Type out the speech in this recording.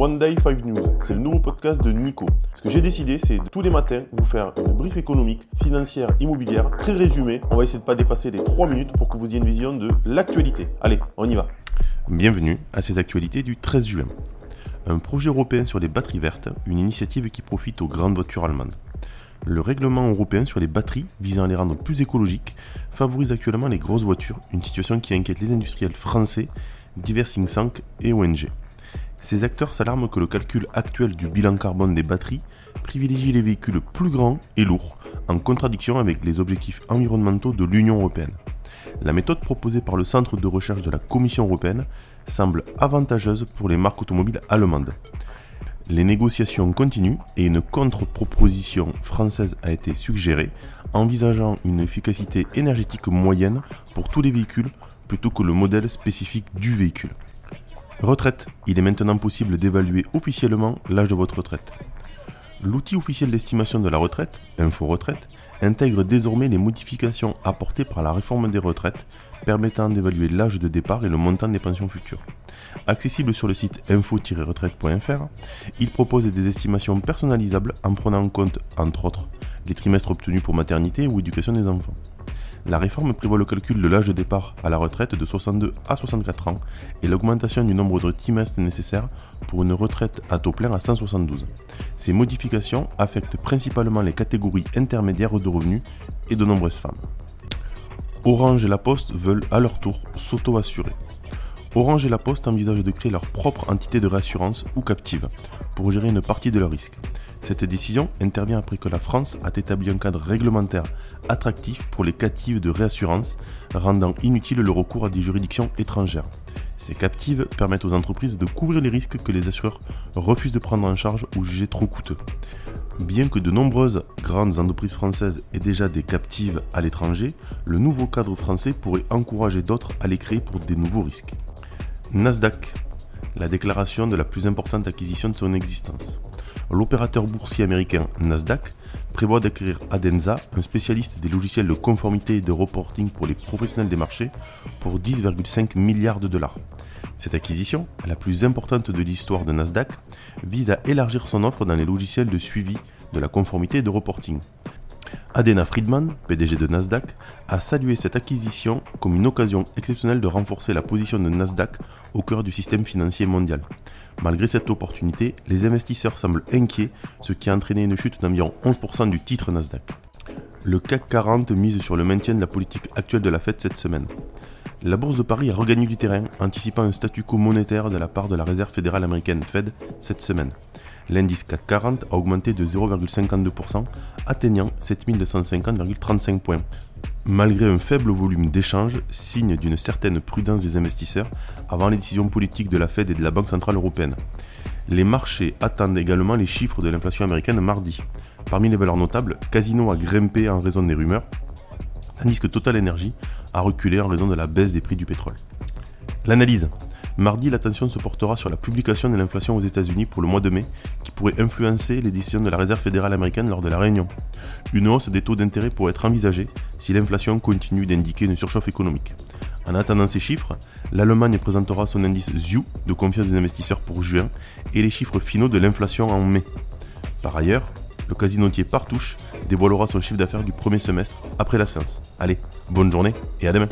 One Day 5 News, c'est le nouveau podcast de Nico. Ce que j'ai décidé, c'est tous les matins vous faire une brief économique, financière, immobilière, très résumée. On va essayer de ne pas dépasser les 3 minutes pour que vous ayez une vision de l'actualité. Allez, on y va. Bienvenue à ces actualités du 13 juin. Un projet européen sur les batteries vertes, une initiative qui profite aux grandes voitures allemandes. Le règlement européen sur les batteries visant à les rendre plus écologiques favorise actuellement les grosses voitures, une situation qui inquiète les industriels français, divers think et ONG. Ces acteurs s'alarment que le calcul actuel du bilan carbone des batteries privilégie les véhicules plus grands et lourds, en contradiction avec les objectifs environnementaux de l'Union européenne. La méthode proposée par le centre de recherche de la Commission européenne semble avantageuse pour les marques automobiles allemandes. Les négociations continuent et une contre-proposition française a été suggérée, envisageant une efficacité énergétique moyenne pour tous les véhicules plutôt que le modèle spécifique du véhicule. Retraite. Il est maintenant possible d'évaluer officiellement l'âge de votre retraite. L'outil officiel d'estimation de la retraite, Info Retraite, intègre désormais les modifications apportées par la réforme des retraites permettant d'évaluer l'âge de départ et le montant des pensions futures. Accessible sur le site info-retraite.fr, il propose des estimations personnalisables en prenant en compte, entre autres, les trimestres obtenus pour maternité ou éducation des enfants. La réforme prévoit le calcul de l'âge de départ à la retraite de 62 à 64 ans et l'augmentation du nombre de trimestres nécessaires pour une retraite à taux plein à 172. Ces modifications affectent principalement les catégories intermédiaires de revenus et de nombreuses femmes. Orange et La Poste veulent à leur tour s'auto-assurer. Orange et La Poste envisagent de créer leur propre entité de réassurance ou captive pour gérer une partie de leurs risques. Cette décision intervient après que la France a établi un cadre réglementaire attractif pour les captives de réassurance, rendant inutile le recours à des juridictions étrangères. Ces captives permettent aux entreprises de couvrir les risques que les assureurs refusent de prendre en charge ou jugent trop coûteux. Bien que de nombreuses grandes entreprises françaises aient déjà des captives à l'étranger, le nouveau cadre français pourrait encourager d'autres à les créer pour des nouveaux risques. Nasdaq, la déclaration de la plus importante acquisition de son existence l'opérateur boursier américain Nasdaq prévoit d'acquérir Adenza, un spécialiste des logiciels de conformité et de reporting pour les professionnels des marchés, pour 10,5 milliards de dollars. Cette acquisition, la plus importante de l'histoire de Nasdaq, vise à élargir son offre dans les logiciels de suivi de la conformité et de reporting. Adena Friedman, PDG de Nasdaq, a salué cette acquisition comme une occasion exceptionnelle de renforcer la position de Nasdaq au cœur du système financier mondial. Malgré cette opportunité, les investisseurs semblent inquiets, ce qui a entraîné une chute d'environ 11% du titre Nasdaq. Le CAC 40 mise sur le maintien de la politique actuelle de la Fed cette semaine. La bourse de Paris a regagné du terrain, anticipant un statu quo monétaire de la part de la Réserve fédérale américaine Fed cette semaine. L'indice CAC 40 a augmenté de 0,52%, atteignant 7250,35 points. Malgré un faible volume d'échanges, signe d'une certaine prudence des investisseurs avant les décisions politiques de la Fed et de la Banque Centrale Européenne. Les marchés attendent également les chiffres de l'inflation américaine mardi. Parmi les valeurs notables, Casino a grimpé en raison des rumeurs, tandis que Total Energy a reculé en raison de la baisse des prix du pétrole. L'analyse. Mardi, l'attention se portera sur la publication de l'inflation aux États-Unis pour le mois de mai, qui pourrait influencer les décisions de la Réserve fédérale américaine lors de la réunion. Une hausse des taux d'intérêt pourrait être envisagée si l'inflation continue d'indiquer une surchauffe économique. En attendant ces chiffres, l'Allemagne présentera son indice ZU de confiance des investisseurs pour juin et les chiffres finaux de l'inflation en mai. Par ailleurs, le casinotier Partouche dévoilera son chiffre d'affaires du premier semestre après la séance. Allez, bonne journée et à demain